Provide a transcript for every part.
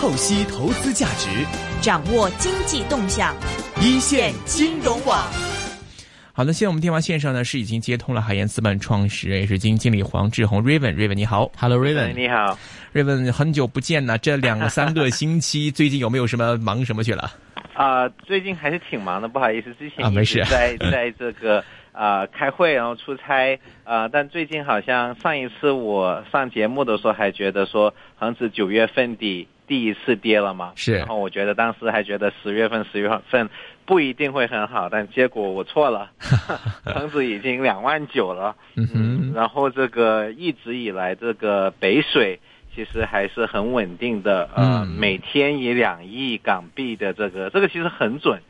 透析投资价值，掌握经济动向，一线金融网。好的，现在我们电话线上呢是已经接通了海燕资本创始人也是基金经理黄志宏 Raven，Raven 你好，Hello Raven，你好，Raven 很久不见呢，这两三个星期最近有没有什么忙什么去了？啊，最近还是挺忙的，不好意思，之前啊没事，在在这个。啊，开会然后出差啊，但最近好像上一次我上节目的时候还觉得说恒指九月份底第一次跌了嘛，是，然后我觉得当时还觉得十月份十月份不一定会很好，但结果我错了，恒指已经两万九了，嗯，然后这个一直以来这个北水其实还是很稳定的，呃，每天以两亿港币的这个这个其实很准。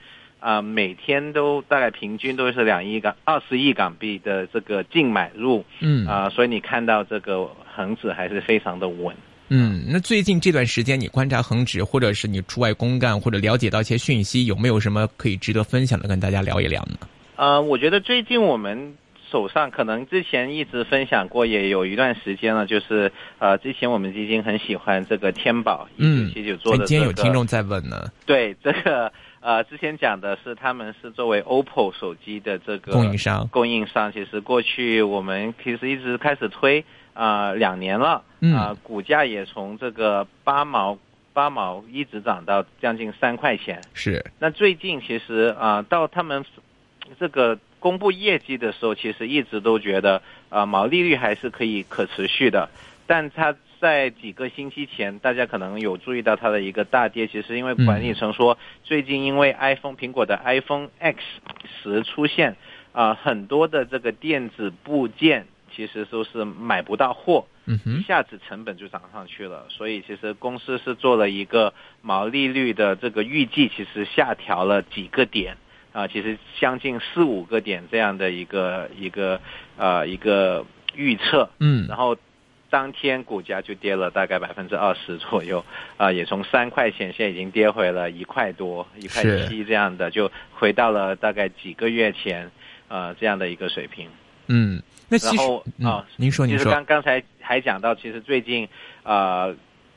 啊，每天都大概平均都是两亿港二十亿港币的这个净买入，嗯。啊，所以你看到这个恒指还是非常的稳。嗯，那最近这段时间你观察恒指，或者是你出外公干，或者了解到一些讯息，有没有什么可以值得分享的，跟大家聊一聊呢？呃，我觉得最近我们手上可能之前一直分享过，也有一段时间了，就是呃，之前我们基金很喜欢这个天宝一九七九做的。今天有听众在问呢。对这个。呃，之前讲的是他们是作为 OPPO 手机的这个供应商，供应商其实过去我们其实一直开始推啊两年了，啊股价也从这个八毛八毛一直涨到将近三块钱。是。那最近其实啊到他们这个公布业绩的时候，其实一直都觉得啊毛利率还是可以可持续的，但它。在几个星期前，大家可能有注意到它的一个大跌，其实因为管理层说，最近因为 iPhone 苹果的 iPhone X 十出现，啊，很多的这个电子部件其实都是买不到货，一下子成本就涨上去了，所以其实公司是做了一个毛利率的这个预计，其实下调了几个点，啊，其实将近四五个点这样的一个一个呃一个预测，嗯，然后。当天股价就跌了大概百分之二十左右，啊，也从三块钱现在已经跌回了一块多、一块七这样的，就回到了大概几个月前，呃，这样的一个水平。嗯，那然后啊，您说，您说，刚刚才还讲到，其实最近啊。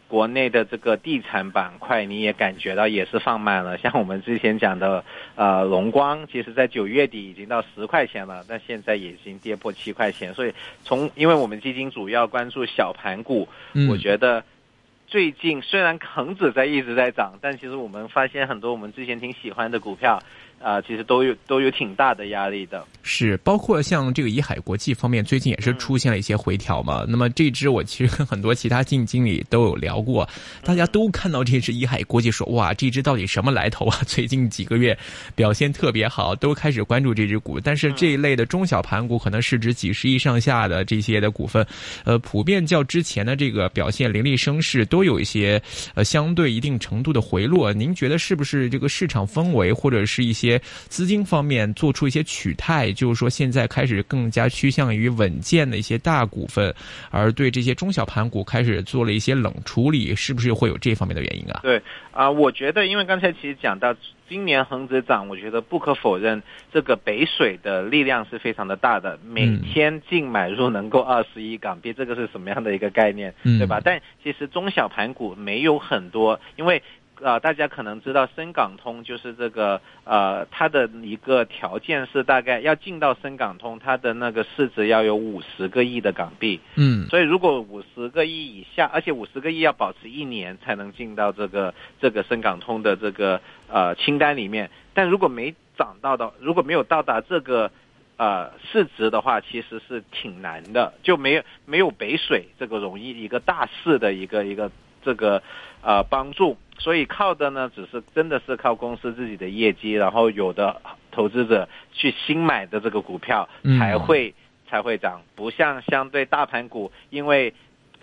国内的这个地产板块，你也感觉到也是放慢了。像我们之前讲的，呃，龙光，其实在九月底已经到十块钱了，但现在已经跌破七块钱。所以从，因为我们基金主要关注小盘股，我觉得最近虽然恒指在一直在涨，但其实我们发现很多我们之前挺喜欢的股票。啊，其实都有都有挺大的压力的，是包括像这个怡海国际方面，最近也是出现了一些回调嘛。那么这支我其实跟很多其他基金经理都有聊过，大家都看到这支怡海国际说，哇，这支到底什么来头啊？最近几个月表现特别好，都开始关注这只股。但是这一类的中小盘股，可能市值几十亿上下的这些的股份，呃，普遍较之前的这个表现凌厉声势，都有一些呃相对一定程度的回落。您觉得是不是这个市场氛围或者是一些？资金方面做出一些取态，就是说现在开始更加趋向于稳健的一些大股份，而对这些中小盘股开始做了一些冷处理，是不是会有这方面的原因啊？对啊，我觉得因为刚才其实讲到今年恒指涨，我觉得不可否认这个北水的力量是非常的大的，每天净买入能够二十亿港币，这个是什么样的一个概念，对吧？但其实中小盘股没有很多，因为。啊，大家可能知道深港通就是这个，呃，它的一个条件是大概要进到深港通，它的那个市值要有五十个亿的港币。嗯，所以如果五十个亿以下，而且五十个亿要保持一年才能进到这个这个深港通的这个呃清单里面。但如果没涨到的，如果没有到达这个呃市值的话，其实是挺难的，就没有没有北水这个容易一个大势的一个一个这个呃帮助。所以靠的呢，只是真的是靠公司自己的业绩，然后有的投资者去新买的这个股票才会才会涨，不像相对大盘股，因为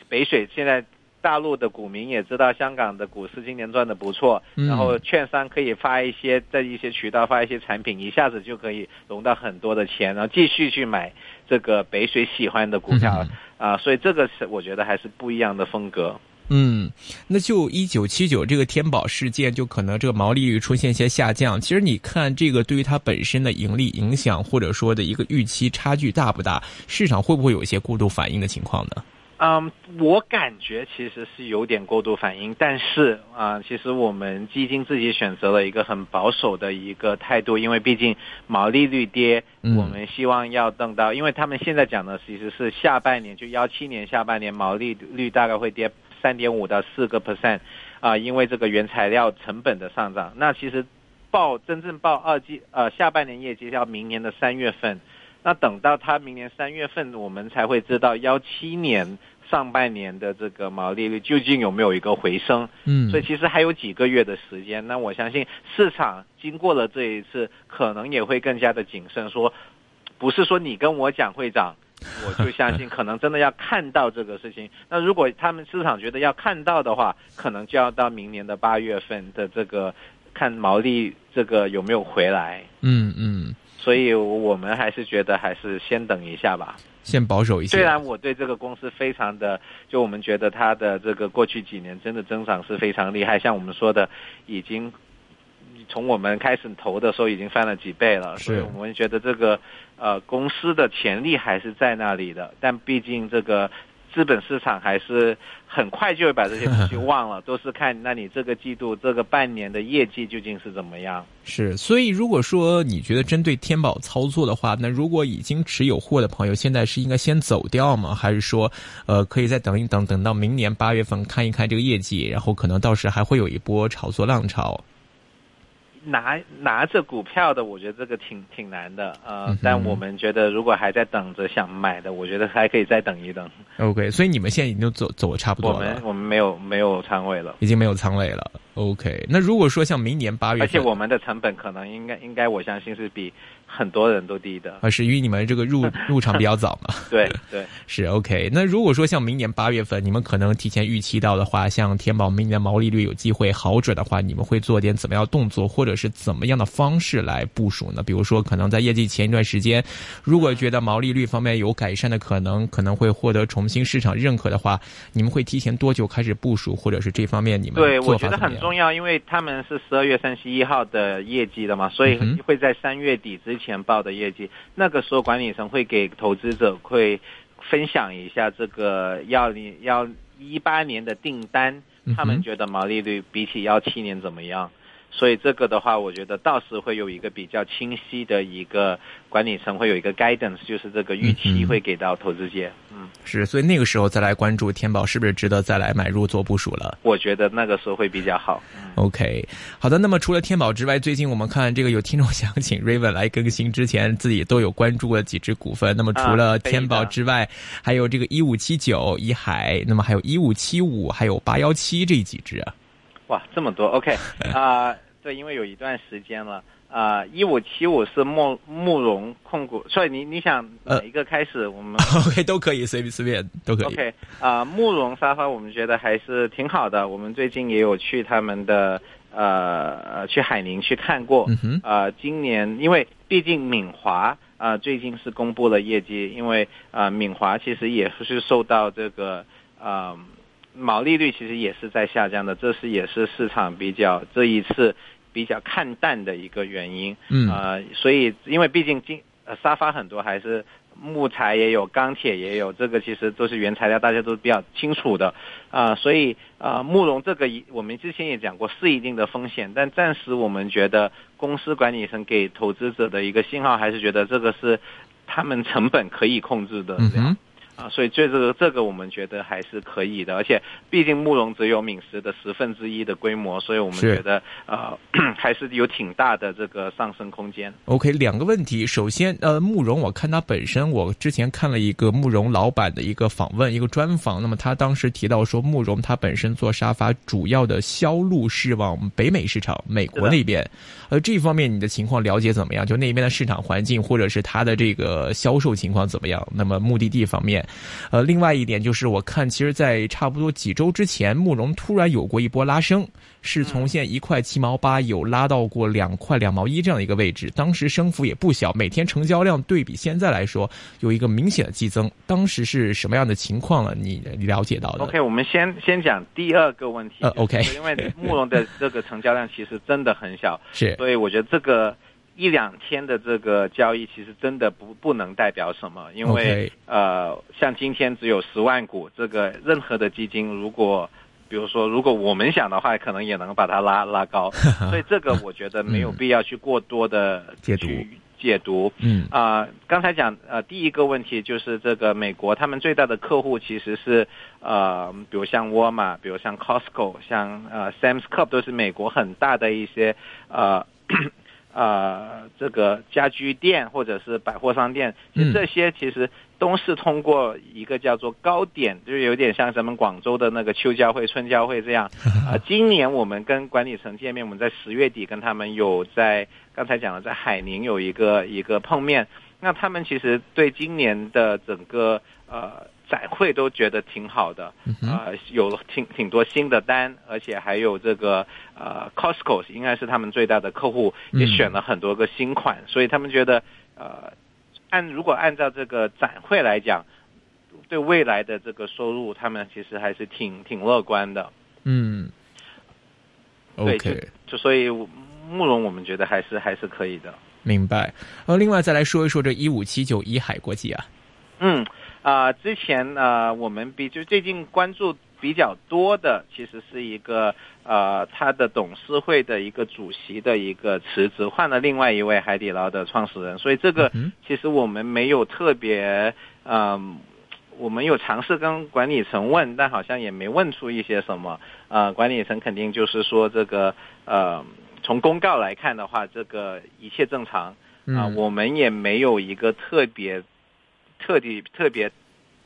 北水现在大陆的股民也知道香港的股市今年赚的不错，然后券商可以发一些在一些渠道发一些产品，一下子就可以融到很多的钱，然后继续去买这个北水喜欢的股票。啊，所以这个是我觉得还是不一样的风格。嗯，那就一九七九这个天宝事件，就可能这个毛利率出现一些下降。其实你看这个对于它本身的盈利影响，或者说的一个预期差距大不大？市场会不会有一些过度反应的情况呢？嗯，我感觉其实是有点过度反应，但是啊，其实我们基金自己选择了一个很保守的一个态度，因为毕竟毛利率跌，我们希望要等到，因为他们现在讲的其实是下半年，就幺七年下半年毛利率大概会跌三点五到四个 percent，啊，因为这个原材料成本的上涨。那其实报真正报二季呃下半年业绩要明年的三月份。那等到它明年三月份，我们才会知道幺七年上半年的这个毛利率究竟有没有一个回升。嗯，所以其实还有几个月的时间。那我相信市场经过了这一次，可能也会更加的谨慎，说不是说你跟我讲会涨，我就相信，可能真的要看到这个事情。那如果他们市场觉得要看到的话，可能就要到明年的八月份的这个看毛利这个有没有回来。嗯嗯。所以我们还是觉得还是先等一下吧，先保守一下。虽然我对这个公司非常的，就我们觉得它的这个过去几年真的增长是非常厉害，像我们说的，已经从我们开始投的时候已经翻了几倍了。所以我们觉得这个呃公司的潜力还是在那里的，但毕竟这个。资本市场还是很快就会把这些东西忘了，都是看那你这个季度、这个半年的业绩究竟是怎么样。是，所以如果说你觉得针对天宝操作的话，那如果已经持有货的朋友，现在是应该先走掉吗？还是说，呃，可以再等一等，等到明年八月份看一看这个业绩，然后可能到时还会有一波炒作浪潮？拿拿着股票的，我觉得这个挺挺难的，呃，但我们觉得如果还在等着想买的，我觉得还可以再等一等。OK，所以你们现在已经走走的差不多了。我们我们没有没有仓位了，已经没有仓位了。OK，那如果说像明年八月，而且我们的成本可能应该应该我相信是比。很多人都低的啊，是因为你们这个入 入场比较早嘛？对对，是 OK。那如果说像明年八月份，你们可能提前预期到的话，像天宝明年的毛利率有机会好转的话，你们会做点怎么样动作，或者是怎么样的方式来部署呢？比如说，可能在业绩前一段时间，如果觉得毛利率方面有改善的可能，可能会获得重新市场认可的话，你们会提前多久开始部署，或者是这方面你们对我觉得很重要，因为他们是十二月三十一号的业绩的嘛，所以会在三月底之。前报的业绩，那个时候管理层会给投资者会分享一下这个幺零幺一八年的订单，他们觉得毛利率比起幺七年怎么样？所以这个的话，我觉得到时会有一个比较清晰的一个管理层会有一个 guidance，就是这个预期会给到投资界。嗯，是，所以那个时候再来关注天宝是不是值得再来买入做部署了？我觉得那个时候会比较好。OK，好的。那么除了天宝之外，最近我们看这个有听众想请 Raven 来更新之前自己都有关注的几只股份。那么除了天宝之外，还有这个一五七九一海，那么还有一五七五，还有八幺七这几只啊。哇，这么多，OK 啊，对，因为有一段时间了啊，一五七五是慕慕容控股，所以你你想哪一个开始？我们 OK 都可以，随便随便都可以。OK 啊，慕容沙发我们觉得还是挺好的，我们最近也有去他们的呃去海宁去看过，呃，今年因为毕竟敏华啊最近是公布了业绩，因为啊敏华其实也是受到这个啊。毛利率其实也是在下降的，这是也是市场比较这一次比较看淡的一个原因。嗯，呃，所以因为毕竟今呃沙发很多还是木材也有，钢铁也有，这个其实都是原材料，大家都比较清楚的啊。所以啊，慕容这个我们之前也讲过是一定的风险，但暂时我们觉得公司管理层给投资者的一个信号还是觉得这个是他们成本可以控制的这样。啊，所以这这个这个我们觉得还是可以的，而且毕竟慕容只有敏实的十分之一的规模，所以我们觉得呃 还是有挺大的这个上升空间。OK，两个问题，首先呃慕容，我看他本身，我之前看了一个慕容老板的一个访问，一个专访，那么他当时提到说慕容他本身做沙发主要的销路是往北美市场，美国那边，呃这方面你的情况了解怎么样？就那边的市场环境或者是他的这个销售情况怎么样？那么目的地方面。呃，另外一点就是，我看其实，在差不多几周之前，慕容突然有过一波拉升，是从现在一块七毛八有拉到过两块两毛一这样的一个位置，当时升幅也不小，每天成交量对比现在来说有一个明显的激增。当时是什么样的情况了？你了解到的？OK，我们先先讲第二个问题。呃，OK，因为慕容的这个成交量其实真的很小，是，所以我觉得这个。一两天的这个交易，其实真的不不能代表什么，因为呃，像今天只有十万股，这个任何的基金如果。比如说，如果我们想的话，可能也能把它拉 拉高，所以这个我觉得没有必要去过多的嗯解读去解读。嗯啊、刚才讲呃，第一个问题就是这个美国他们最大的客户其实是呃，比如像沃尔玛，比如像 Costco，像呃 Sam's Club 都是美国很大的一些呃。呃，这个家居店或者是百货商店，其实嗯这些其实都是通过一个叫做高点，就是有点像咱们广州的那个秋交会、春交会这样。呃，今年我们跟管理层见面，我们在十月底跟他们有在刚才讲了在海宁有一个一个碰面，那他们其实对今年的整个呃展会都觉得挺好的，呃，有了挺挺多新的单，而且还有这个呃 Costco 应该是他们最大的客户，也嗯选了很多个新款，所以他们觉得呃按如果按照这个展会来讲，对未来的这个收入，他们其实还是挺挺乐观的。嗯对，OK。就所以慕容我们觉得还是还是可以的。明白。呃，另外再来说一说这一五七九一海国际啊，嗯，啊、之前呃，我们比就最近关注比较多的，其实是一个呃，他的董事会的一个主席的一个辞职，换了另外一位海底捞的创始人，所以这个嗯其实我们没有特别嗯。我们有尝试跟管理层问，但好像也没问出一些什么。呃，管理层肯定就是说这个呃，从公告来看的话，这个一切正常。啊、嗯我们也没有一个特别、特地、特别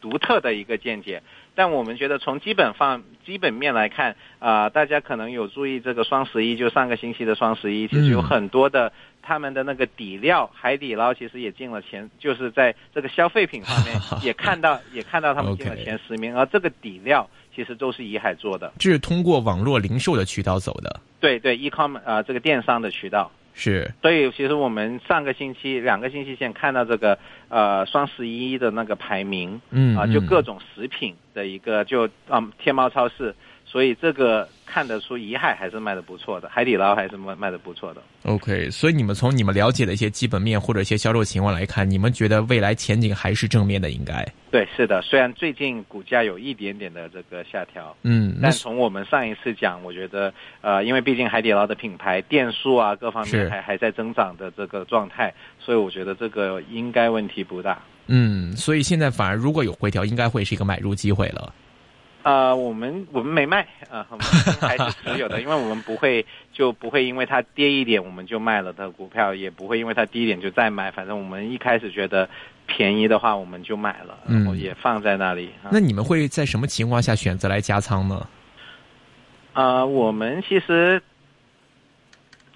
独特的一个见解。但我们觉得从基本方基本面来看，啊、大家可能有注意这个双十一，就上个星期的双十一，其实有嗯很多的他们的那个底料，海底捞其实也进了前，就是在这个消费品方面 也看到也看到他们进了前十名，而这个底料其实都是怡海做的，这是通过网络零售的渠道走的，对对，e-com 啊、这个电商的渠道。是。所以其实我们上个星期、两个星期前看到这个呃双十一的那个排名，啊、嗯嗯。就各种食品的一个就啊、天猫超市，所以这个看得出怡海还是卖的不错的，海底捞还是卖卖的不错的。OK。所以你们从你们了解的一些基本面或者一些销售情况来看，你们觉得未来前景还是正面的，应该对，是的，虽然最近股价有一点点的这个下调。嗯，那但从我们上一次讲，我觉得，呃，因为毕竟海底捞的品牌店数啊各方面还还在增长的这个状态，所以我觉得这个应该问题不大。嗯，所以现在反而如果有回调，应该会是一个买入机会了。呃，我们我们没卖啊、我们还是持有的，因为我们不会就不会因为它跌一点我们就卖了的股票，也不会因为它低一点就再买，反正我们一开始觉得便宜的话我们就买了，然后嗯也放在那里。啊那你们会在什么情况下选择来加仓呢？啊、我们其实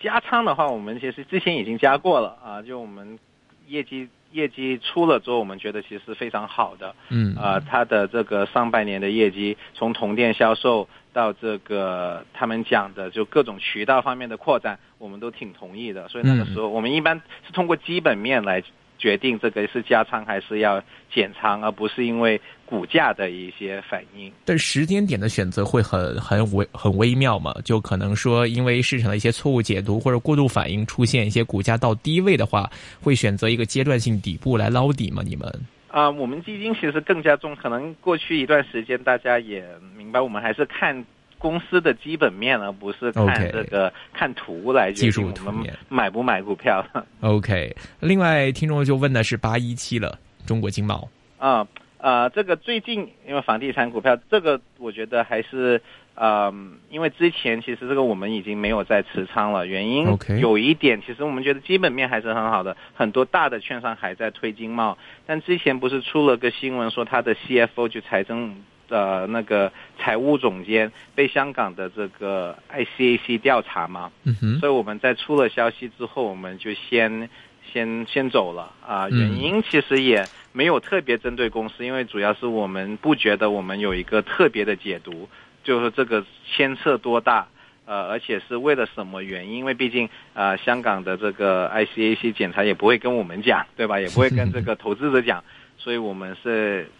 加仓的话，我们其实之前已经加过了啊，就我们业绩业绩出了之后，我们觉得其实是非常好的。嗯啊，它的这个上半年的业绩，从同店销售到这个他们讲的就各种渠道方面的扩展，我们都挺同意的。所以那个时候，我们一般是通过基本面来决定这个是加仓还是要减仓，而不是因为股价的一些反应。但时间点的选择会很很微很微妙嘛？就可能说，因为市场的一些错误解读或者过度反应，出现一些股价到低位的话，会选择一个阶段性底部来捞底吗？你们？啊、我们基金其实更加重，可能过去一段时间大家也明白，我们还是看公司的基本面，而不是看这个看图来决技术定我面买不买股票。OK，另外听众就问的是八一七了，中国经贸。啊呃，这个最近因为房地产股票，这个我觉得还是嗯，因为之前其实这个我们已经没有在持仓了，原因有一点，其实我们觉得基本面还是很好的，很多大的券商还在推经贸，但之前不是出了个新闻说他的 CFO 就财政。呃，那个财务总监被香港的这个 ICAC 调查嘛，嗯哼，所以我们在出了消息之后，我们就先先先走了啊。嗯原因其实也没有特别针对公司，因为主要是我们不觉得我们有一个特别的解读，就是这个牵涉多大。呃，而且是为了什么原因？因为毕竟呃，香港的这个 ICAC 检查也不会跟我们讲，对吧？也不会跟这个投资者讲，所以我们是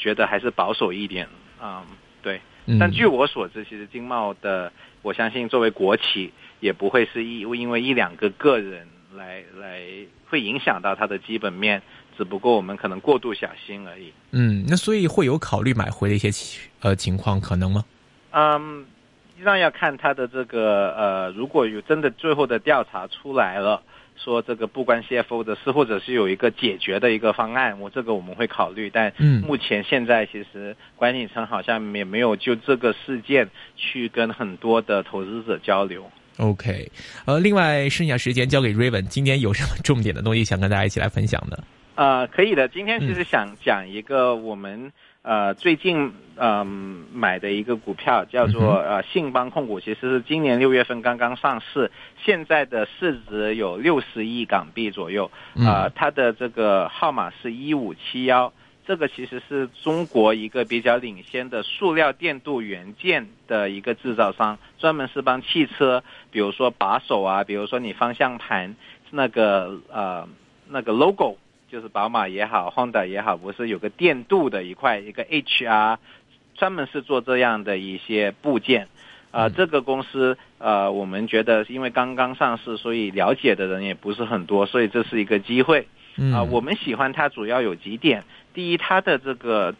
觉得还是保守一点啊、对。嗯但据我所知，其实经贸的，我相信作为国企，也不会是一因为一两个个人来来会影响到它的基本面，只不过我们可能过度小心而已。嗯，那所以会有考虑买回的一些情呃情况可能吗？嗯，那要看它的这个呃，如果有真的最后的调查出来了。说这个不关 CFO 的事，或者是有一个解决的一个方案，我这个我们会考虑。但目前现在其实管理层好像也没有就这个事件去跟很多的投资者交流。OK，呃，另外剩下时间交给 Raven，今天有什么重点的东西想跟大家一起来分享的？呃，可以的。今天其实想讲一个我们。呃，最近嗯买的一个股票叫做呃信邦控股，其实是今年六月份刚刚上市，现在的市值有六十亿港币左右。啊，它的这个号码是一五七幺，这个其实是中国一个比较领先的塑料电镀元件的一个制造商，专门是帮汽车，比如说把手啊，比如说你方向盘那个呃那个 logo。就是宝马也好，Honda 也好，不是有个电镀的一块一个 HR，专门是做这样的一些部件，啊，这个公司呃，我们觉得因为刚刚上市，所以了解的人也不是很多，所以这是一个机会。啊，我们喜欢它主要有几点，第一，它的这个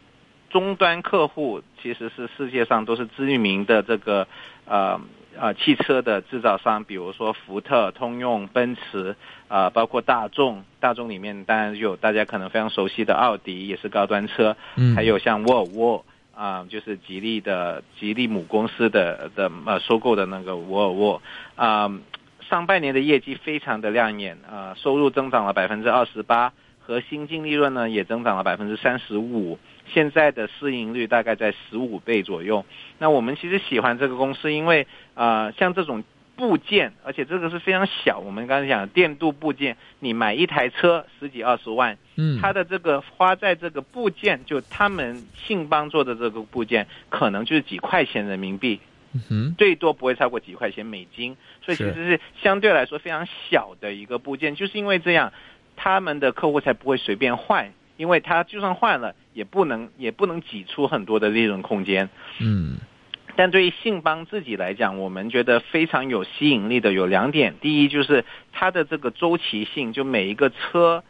终端客户其实是世界上都是知名的这个呃。啊，汽车的制造商，比如说福特、通用、奔驰，啊，包括大众，大众里面当然有大家可能非常熟悉的奥迪，也是高端车，嗯，还有像沃尔沃，啊，就是吉利的吉利母公司的的呃收购的那个沃尔沃，啊，上半年的业绩非常的亮眼，啊，收入增长了百分之二十八，核心净利润呢也增长了百分之三十五。现在的市盈率大概在十五倍左右。那我们其实喜欢这个公司，因为啊，像这种部件，而且这个是非常小。我们刚才讲电镀部件，你买一台车十几二十万，嗯，它的这个花在这个部件，就他们信邦做的这个部件，可能就是几块钱人民币，嗯，最多不会超过几块钱美金。所以其实是相对来说非常小的一个部件，就是因为这样，他们的客户才不会随便换。因为他就算换了，也不能也不能挤出很多的利润空间。嗯，但对于信邦自己来讲，我们觉得非常有吸引力的有两点。第一就是它的这个周期性，就每一个车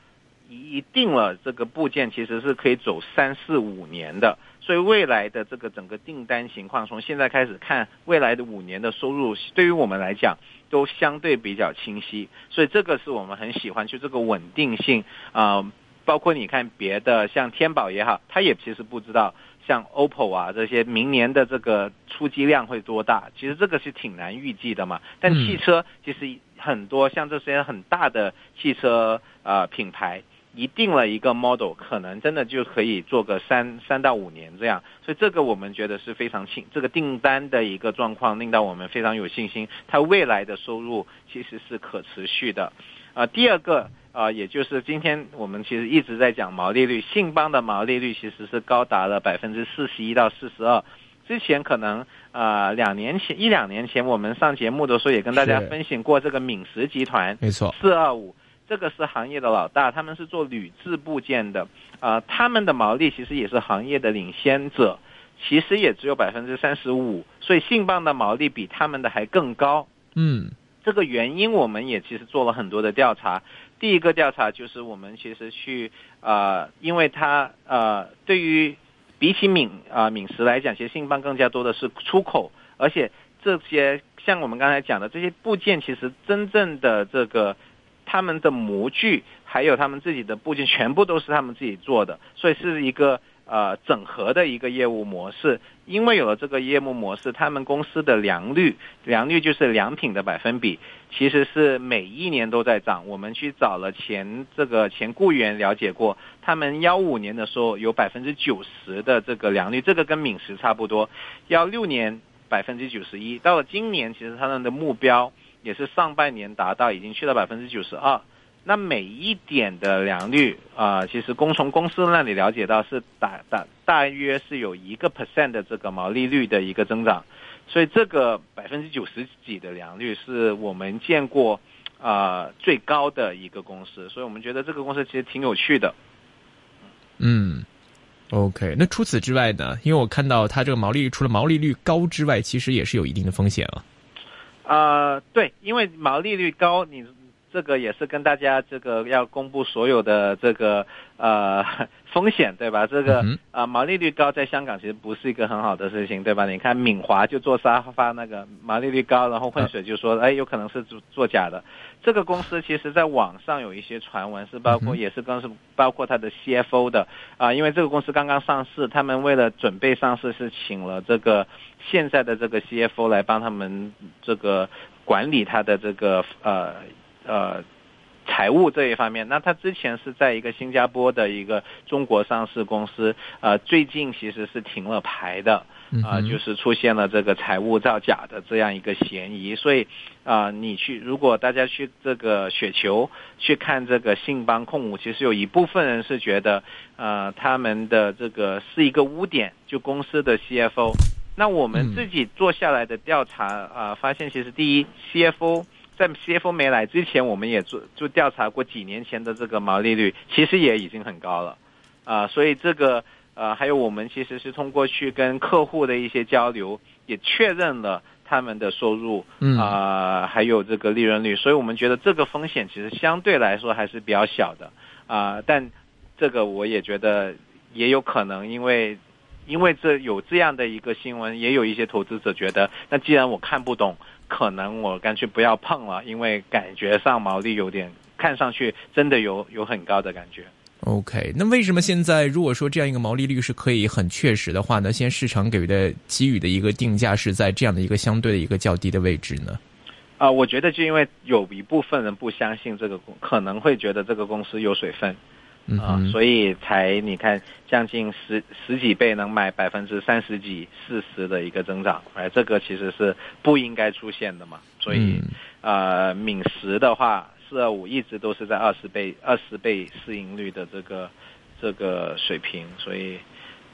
一定了这个部件其实是可以走三四五年的，所以未来的这个整个订单情况，从现在开始看未来的五年的收入，对于我们来讲都相对比较清晰。所以这个是我们很喜欢，就这个稳定性啊。包括你看别的，像天宝也好，他也其实不知道像 OPPO 啊这些明年的这个出机量会多大，其实这个是挺难预计的嘛。但汽车其实很多像这些很大的汽车啊品牌，一定了一个 model，可能真的就可以做个三三到五年这样。所以这个我们觉得是非常清，这个订单的一个状况令到我们非常有信心，它未来的收入其实是可持续的。啊，第二个。啊，也就是今天我们其实一直在讲毛利率，信邦的毛利率其实是高达了百分之四十一到四十二。之前可能啊，两年前一两年前我们上节目的时候也跟大家分享过这个敏实集团，没错，四二五这个是行业的老大，他们是做铝制部件的啊，他们的毛利其实也是行业的领先者，其实也只有百分之三十五，所以信邦的毛利比他们的还更高。嗯，这个原因我们也其实做了很多的调查。第一个调查就是我们其实去啊，因为它呃，对于比起敏啊敏石来讲，其实信邦更加多的是出口，而且这些像我们刚才讲的这些部件，其实真正的这个他们的模具还有他们自己的部件，全部都是他们自己做的，所以是一个。呃，整合的一个业务模式，因为有了这个业务模式，他们公司的良率，良率就是良品的百分比，其实是每一年都在涨。我们去找了前这个前雇员了解过，他们幺五年的时候有百分之九十的这个良率，这个跟敏实差不多。幺六年百分之九十一，到了今年，其实他们的目标也是上半年达到，已经去到百分之九十二。那每一点的良率啊，其实公从公司那里了解到是大大大约是有一个 percent 的这个毛利率的一个增长，所以这个百分之九十几的良率是我们见过啊最高的一个公司，所以我们觉得这个公司其实挺有趣的。嗯，OK，那除此之外呢？因为我看到它这个毛利率除了毛利率高之外，其实也是有一定的风险啊。啊，对，因为毛利率高，你。这个也是跟大家这个要公布所有的这个呃 风险，对吧？这个啊毛利率高在香港其实不是一个很好的事情，对吧？你看敏华就做沙发那个毛利率高，然后混水就说哎有可能是做做假的。这个公司其实在网上有一些传闻，是包括也是跟是包括它的 CFO 的啊，因为这个公司刚刚上市，他们为了准备上市是请了这个现在的这个 CFO 来帮他们这个管理他的这个呃。呃，财务这一方面，那他之前是在一个新加坡的一个中国上市公司，呃，最近其实是停了牌的，啊，就是出现了这个财务造假的这样一个嫌疑，所以啊，你去如果大家去这个雪球去看这个信邦控股，其实有一部分人是觉得，呃，他们的这个是一个污点，就公司的 CFO，那我们自己做下来的调查啊，发现其实第一 CFO。在 CFO 没来之前，我们也做就调查过几年前的这个毛利率，其实也已经很高了，啊，所以这个呃，还有我们其实是通过去跟客户的一些交流，也确认了他们的收入，啊，还有这个利润率，所以我们觉得这个风险其实相对来说还是比较小的，啊，但这个我也觉得也有可能，因为因为这有这样的一个新闻，也有一些投资者觉得，那既然我看不懂。可能我干脆不要碰了，因为感觉上毛利有点，看上去真的有有很高的感觉。OK，那为什么现在如果说这样一个毛利率是可以很确实的话呢？现在市场给予的给予的一个定价是在这样的一个相对的一个较低的位置呢？啊，我觉得就因为有一部分人不相信这个公，可能会觉得这个公司有水分。啊，所以才你看将近十十几倍能买百分之三十几、四十的一个增长，哎，这个其实是不应该出现的嘛。所以，呃，敏实的话，四二五一直都是在二十倍、二十倍市盈率的这个这个水平，所以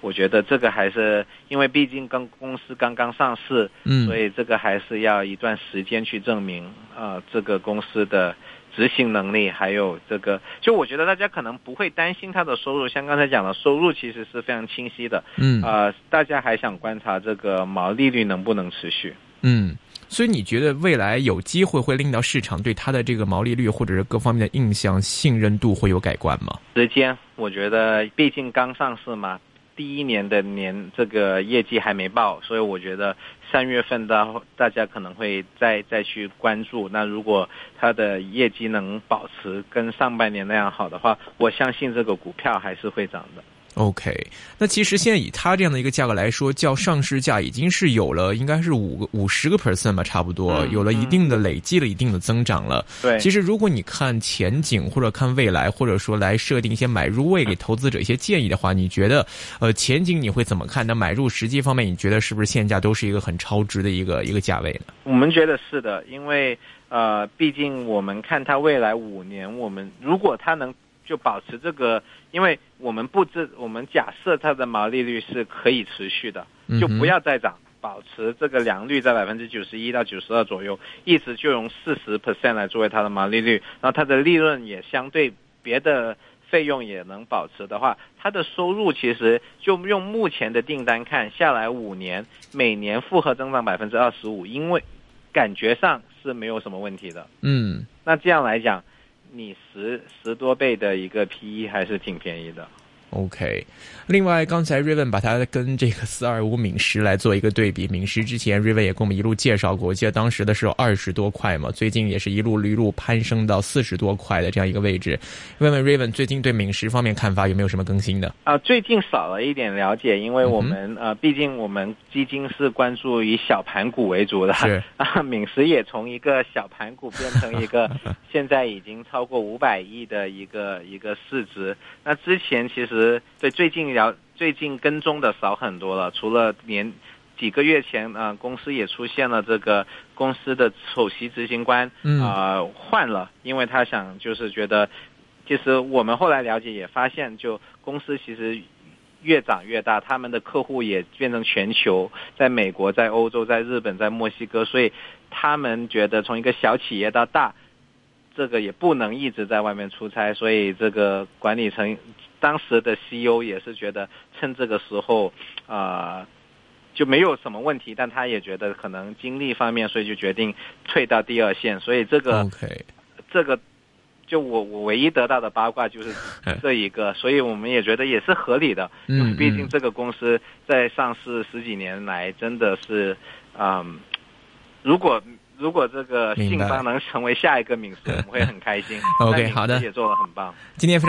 我觉得这个还是因为毕竟跟公司刚刚上市，嗯，所以这个还是要一段时间去证明啊，这个公司的。执行能力还有这个，就我觉得大家可能不会担心它的收入，像刚才讲的，收入其实是非常清晰的。嗯，啊，大家还想观察这个毛利率能不能持续？嗯，所以你觉得未来有机会会令到市场对它的这个毛利率或者是各方面的印象信任度会有改观吗？时间，我觉得毕竟刚上市嘛。第一年的年这个业绩还没报，所以我觉得三月份的大家可能会再再去关注。那如果它的业绩能保持跟上半年那样好的话，我相信这个股票还是会涨的。OK，那其实现在以它这样的一个价格来说，较上市价已经是有了，应该是五个五十个 percent 吧，差不多有了一定的累积了一定的增长了。对，其实如果你看前景或者看未来，或者说来设定一些买入位给投资者一些建议的话，你觉得呃前景你会怎么看？那买入时机方面，你觉得是不是现价都是一个很超值的一个一个价位呢？我们觉得是的，因为呃，毕竟我们看它未来五年，我们如果它能。就保持这个，因为我们不知，我们假设它的毛利率是可以持续的，就不要再涨，保持这个良率在百分之九十一到九十二左右，一直就用四十 percent 来作为它的毛利率，然后它的利润也相对别的费用也能保持的话，它的收入其实就用目前的订单看下来五年，每年复合增长百分之二十五，因为感觉上是没有什么问题的。嗯，那这样来讲。你十十多倍的一个 PE 还是挺便宜的。OK，另外刚才瑞文把它跟这个四二五敏实来做一个对比，敏实之前瑞文也跟我们一路介绍过，我记得当时的时候二十多块嘛，最近也是一路一路攀升到四十多块的这样一个位置。问问瑞文最近对敏实方面看法有没有什么更新的？啊，最近少了一点了解，因为我们呃，毕竟我们基金是关注以小盘股为主的，是 啊，敏实也从一个小盘股变成一个 现在已经超过五百亿的一个一个市值。那之前其实。对，最近了，最近跟踪的少很多了。除了年几个月前啊，公司也出现了这个公司的首席执行官啊换了，因为他想就是觉得，其实我们后来了解也发现，就公司其实越长越大，他们的客户也变成全球，在美国、在欧洲、在日本、在墨西哥，所以他们觉得从一个小企业到大，这个也不能一直在外面出差，所以这个管理层。当时的 CEO 也是觉得趁这个时候，啊，就没有什么问题，但他也觉得可能精力方面，所以就决定退到第二线。所以这个，这个就我我唯一得到的八卦就是 这一个，所以我们也觉得也是合理的，因为毕竟这个公司在上市十几年来真的是，嗯，如果如果这个信邦能成为下一个敏实，我们会很开心。OK，好的，也做的很棒。今天非常。